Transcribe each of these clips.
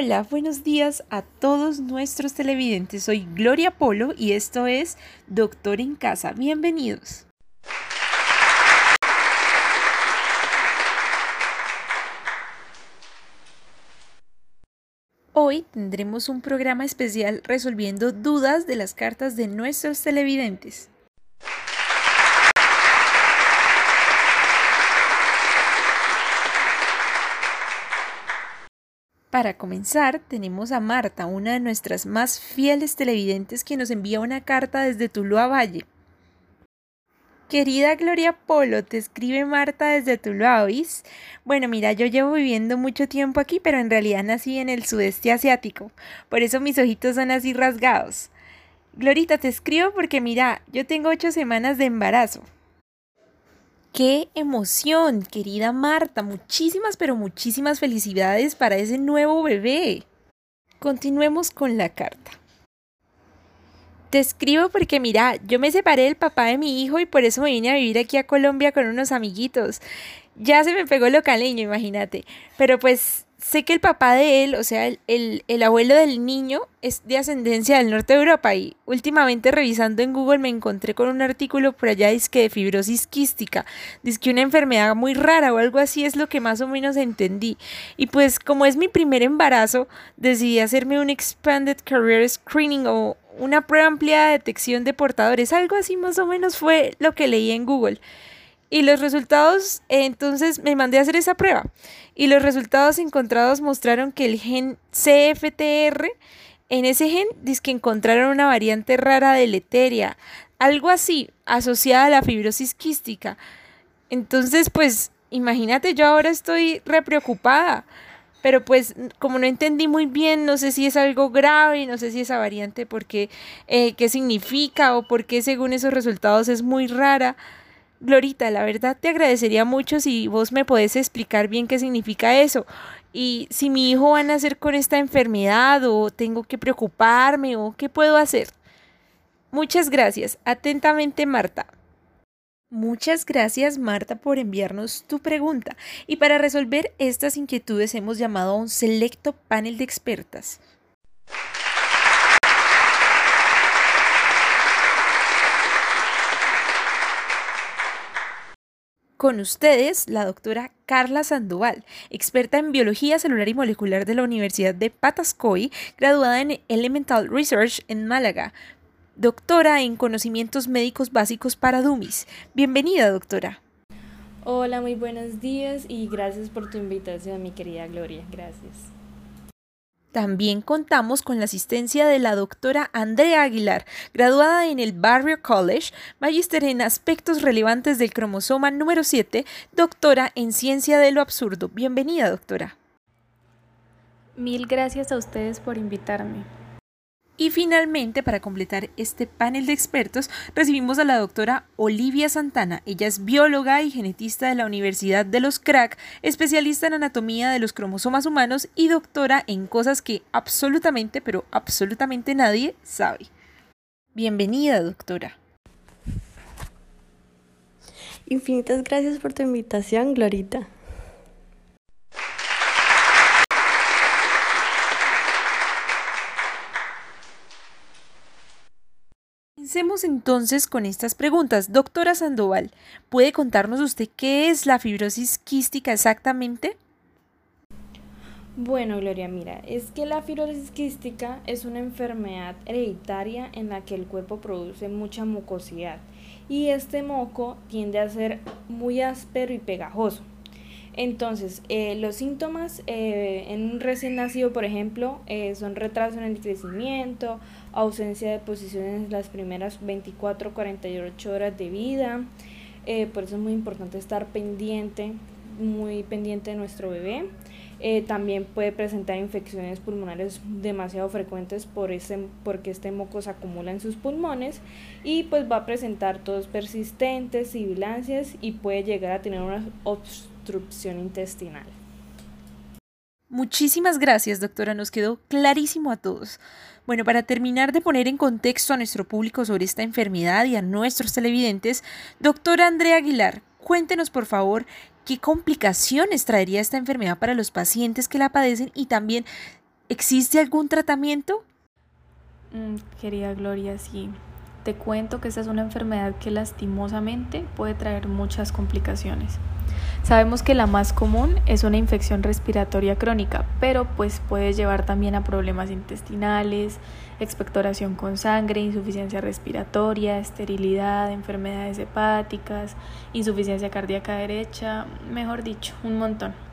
Hola, buenos días a todos nuestros televidentes. Soy Gloria Polo y esto es Doctor en Casa. Bienvenidos. Hoy tendremos un programa especial resolviendo dudas de las cartas de nuestros televidentes. Para comenzar, tenemos a Marta, una de nuestras más fieles televidentes, que nos envía una carta desde Tuluá Valle. Querida Gloria Polo, te escribe Marta desde Tuluá, ¿oís? Bueno, mira, yo llevo viviendo mucho tiempo aquí, pero en realidad nací en el sudeste asiático, por eso mis ojitos son así rasgados. Glorita, te escribo porque mira, yo tengo ocho semanas de embarazo. ¡Qué emoción, querida Marta! Muchísimas, pero muchísimas felicidades para ese nuevo bebé. Continuemos con la carta. Te escribo porque mira, yo me separé del papá de mi hijo y por eso me vine a vivir aquí a Colombia con unos amiguitos. Ya se me pegó lo caleño, imagínate. Pero pues sé que el papá de él, o sea, el, el, abuelo del niño, es de ascendencia del norte de Europa y últimamente revisando en Google me encontré con un artículo por allá que de fibrosis quística, dice que una enfermedad muy rara o algo así es lo que más o menos entendí. Y pues como es mi primer embarazo, decidí hacerme un Expanded Career Screening o una prueba amplia de detección de portadores, algo así más o menos fue lo que leí en Google. Y los resultados, entonces me mandé a hacer esa prueba. Y los resultados encontrados mostraron que el gen CFTR, en ese gen, dice que encontraron una variante rara de leteria, algo así, asociada a la fibrosis quística. Entonces, pues, imagínate, yo ahora estoy re preocupada. Pero pues como no entendí muy bien, no sé si es algo grave, no sé si esa variante, porque eh, qué significa o por qué según esos resultados es muy rara. Glorita, la verdad te agradecería mucho si vos me podés explicar bien qué significa eso. Y si mi hijo va a nacer con esta enfermedad o tengo que preocuparme o qué puedo hacer. Muchas gracias. Atentamente, Marta. Muchas gracias Marta por enviarnos tu pregunta y para resolver estas inquietudes hemos llamado a un selecto panel de expertas. Con ustedes, la doctora Carla Sandoval, experta en biología celular y molecular de la Universidad de Patascoy, graduada en Elemental Research en Málaga, doctora en conocimientos médicos básicos para Dumis. Bienvenida, doctora. Hola, muy buenos días y gracias por tu invitación, mi querida Gloria. Gracias. También contamos con la asistencia de la doctora Andrea Aguilar, graduada en el Barrier College, magíster en aspectos relevantes del cromosoma número 7, doctora en ciencia de lo absurdo. Bienvenida, doctora. Mil gracias a ustedes por invitarme. Y finalmente, para completar este panel de expertos, recibimos a la doctora Olivia Santana. Ella es bióloga y genetista de la Universidad de los Crack, especialista en anatomía de los cromosomas humanos y doctora en cosas que absolutamente, pero absolutamente nadie sabe. Bienvenida, doctora. Infinitas gracias por tu invitación, Glorita. Comencemos entonces con estas preguntas. Doctora Sandoval, ¿puede contarnos usted qué es la fibrosis quística exactamente? Bueno, Gloria, mira, es que la fibrosis quística es una enfermedad hereditaria en la que el cuerpo produce mucha mucosidad y este moco tiende a ser muy áspero y pegajoso. Entonces, eh, los síntomas eh, en un recién nacido, por ejemplo, eh, son retraso en el crecimiento, ausencia de posiciones las primeras 24 48 horas de vida. por eso es muy importante estar pendiente, muy pendiente de nuestro bebé. también puede presentar infecciones pulmonares demasiado frecuentes por porque este moco se acumula en sus pulmones y pues va a presentar tos persistentes, sibilancias y puede llegar a tener una obstrucción intestinal. Muchísimas gracias, doctora. Nos quedó clarísimo a todos. Bueno, para terminar de poner en contexto a nuestro público sobre esta enfermedad y a nuestros televidentes, doctora Andrea Aguilar, cuéntenos por favor qué complicaciones traería esta enfermedad para los pacientes que la padecen y también ¿Existe algún tratamiento? Mm, querida Gloria, sí. Te cuento que esta es una enfermedad que lastimosamente puede traer muchas complicaciones. Sabemos que la más común es una infección respiratoria crónica, pero pues puede llevar también a problemas intestinales, expectoración con sangre, insuficiencia respiratoria, esterilidad, enfermedades hepáticas, insuficiencia cardíaca derecha, mejor dicho, un montón.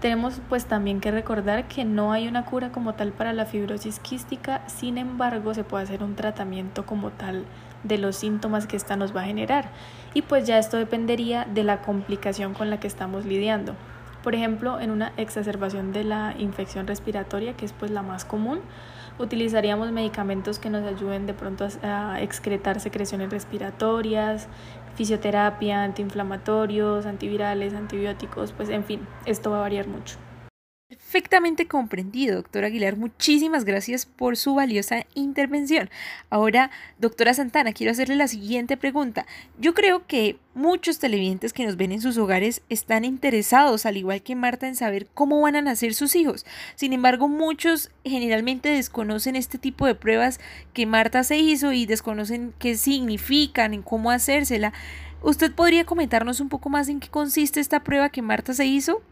Tenemos pues también que recordar que no hay una cura como tal para la fibrosis quística, sin embargo se puede hacer un tratamiento como tal de los síntomas que esta nos va a generar y pues ya esto dependería de la complicación con la que estamos lidiando. Por ejemplo, en una exacerbación de la infección respiratoria, que es pues la más común, utilizaríamos medicamentos que nos ayuden de pronto a, excretar secreciones respiratorias, fisioterapia, antiinflamatorios, antivirales, antibióticos, pues en fin, esto va a variar mucho. Perfectamente comprendido, doctora Aguilar. Muchísimas gracias por su valiosa intervención. Ahora, doctora Santana, quiero hacerle la siguiente pregunta. Yo creo que muchos televidentes que nos ven en sus hogares están interesados, al igual que Marta, en saber cómo van a nacer sus hijos. Sin embargo, muchos generalmente desconocen este tipo de pruebas que Marta se hizo y desconocen qué significan, en cómo hacérsela. ¿Usted podría comentarnos un poco más en qué consiste esta prueba que Marta se hizo?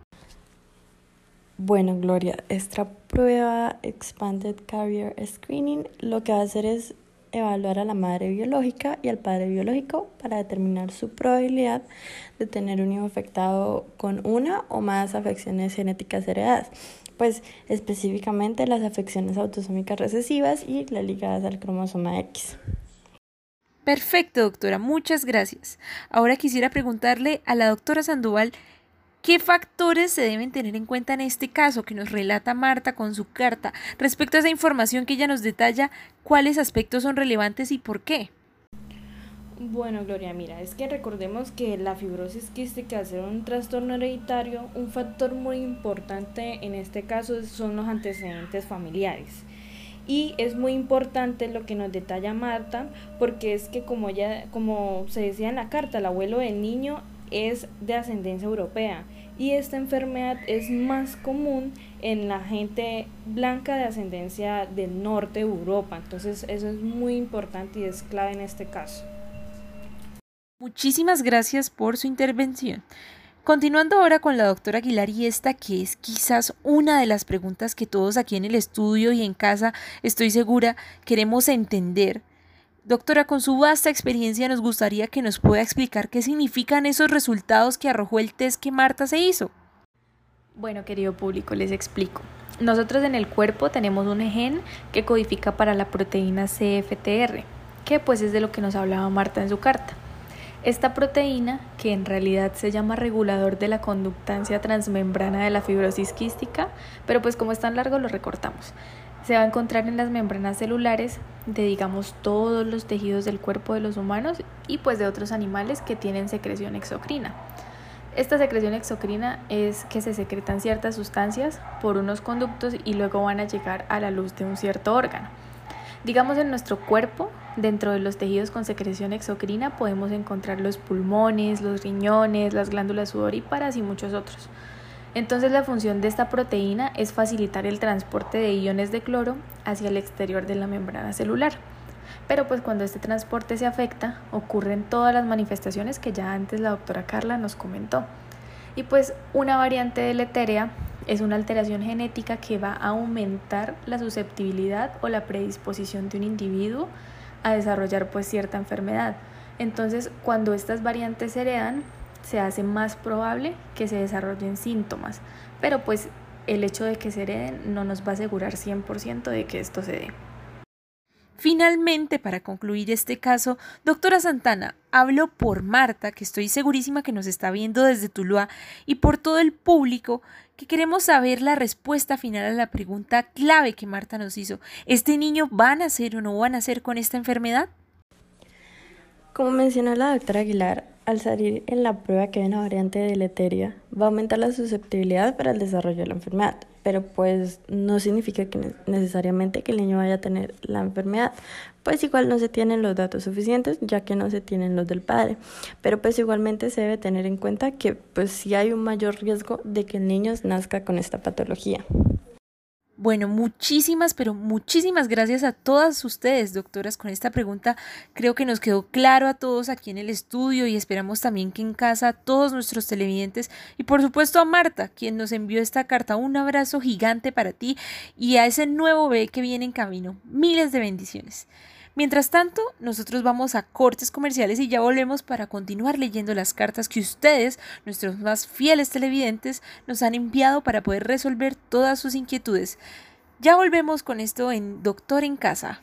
Bueno, Gloria, esta prueba Expanded Carrier Screening lo que va a hacer es evaluar a la madre biológica y al padre biológico para determinar su probabilidad de tener un hijo afectado con una o más afecciones genéticas heredadas, pues específicamente las afecciones autosómicas recesivas y las ligadas al cromosoma X. Perfecto, doctora, muchas gracias. Ahora quisiera preguntarle a la doctora Sandoval ¿Qué factores se deben tener en cuenta en este caso que nos relata Marta con su carta respecto a esa información que ella nos detalla? ¿Cuáles aspectos son relevantes y por qué? Bueno, Gloria, mira, es que recordemos que la fibrosis quística, ser un trastorno hereditario, un factor muy importante en este caso son los antecedentes familiares. Y es muy importante lo que nos detalla Marta, porque es que como como se decía en la carta, el abuelo del niño es de ascendencia europea y esta enfermedad es más común en la gente blanca de ascendencia del norte de Europa. Entonces eso es muy importante y es clave en este caso. Muchísimas gracias por su intervención. Continuando ahora con la doctora Aguilar y esta que es quizás una de las preguntas que todos aquí en el estudio y en casa estoy segura queremos entender Doctora, con su vasta experiencia nos gustaría que nos pueda explicar qué significan esos resultados que arrojó el test que Marta se hizo. Bueno, querido público, les explico. Nosotros en el cuerpo tenemos un gen que codifica para la proteína CFTR, que pues es de lo que nos hablaba Marta en su carta. Esta proteína, que en realidad se llama regulador de la conductancia transmembrana de la fibrosis quística, pero pues como es tan largo lo recortamos se va a encontrar en las membranas celulares de digamos todos los tejidos del cuerpo de los humanos y pues de otros animales que tienen secreción exocrina. Esta secreción exocrina es que se secretan ciertas sustancias por unos conductos y luego van a llegar a la luz de un cierto órgano. Digamos en nuestro cuerpo, dentro de los tejidos con secreción exocrina podemos encontrar los pulmones, los riñones, las glándulas sudoríparas y muchos otros. Entonces la función de esta proteína es facilitar el transporte de iones de cloro hacia el exterior de la membrana celular. Pero pues cuando este transporte se afecta, ocurren todas las manifestaciones que ya antes la doctora Carla nos comentó. Y pues una variante deletérea es una alteración genética que va a aumentar la susceptibilidad o la predisposición de un individuo a desarrollar pues cierta enfermedad. Entonces, cuando estas variantes se heredan, se hace más probable que se desarrollen síntomas, pero pues el hecho de que se hereden no nos va a asegurar 100% de que esto se dé. Finalmente, para concluir este caso, doctora Santana, hablo por Marta, que estoy segurísima que nos está viendo desde Tuluá, y por todo el público que queremos saber la respuesta final a la pregunta clave que Marta nos hizo. ¿Este niño va a nacer o no va a nacer con esta enfermedad? Como mencionó la doctora Aguilar, al salir en la prueba que hay una variante deleteria, va a aumentar la susceptibilidad para el desarrollo de la enfermedad, pero pues no significa que necesariamente que el niño vaya a tener la enfermedad, pues igual no se tienen los datos suficientes ya que no se tienen los del padre, pero pues igualmente se debe tener en cuenta que pues sí hay un mayor riesgo de que el niño nazca con esta patología. Bueno, muchísimas, pero muchísimas gracias a todas ustedes, doctoras. Con esta pregunta creo que nos quedó claro a todos aquí en el estudio y esperamos también que en casa todos nuestros televidentes y por supuesto a Marta, quien nos envió esta carta. Un abrazo gigante para ti y a ese nuevo bebé que viene en camino. Miles de bendiciones. Mientras tanto, nosotros vamos a cortes comerciales y ya volvemos para continuar leyendo las cartas que ustedes, nuestros más fieles televidentes, nos han enviado para poder resolver todas sus inquietudes. Ya volvemos con esto en Doctor en Casa.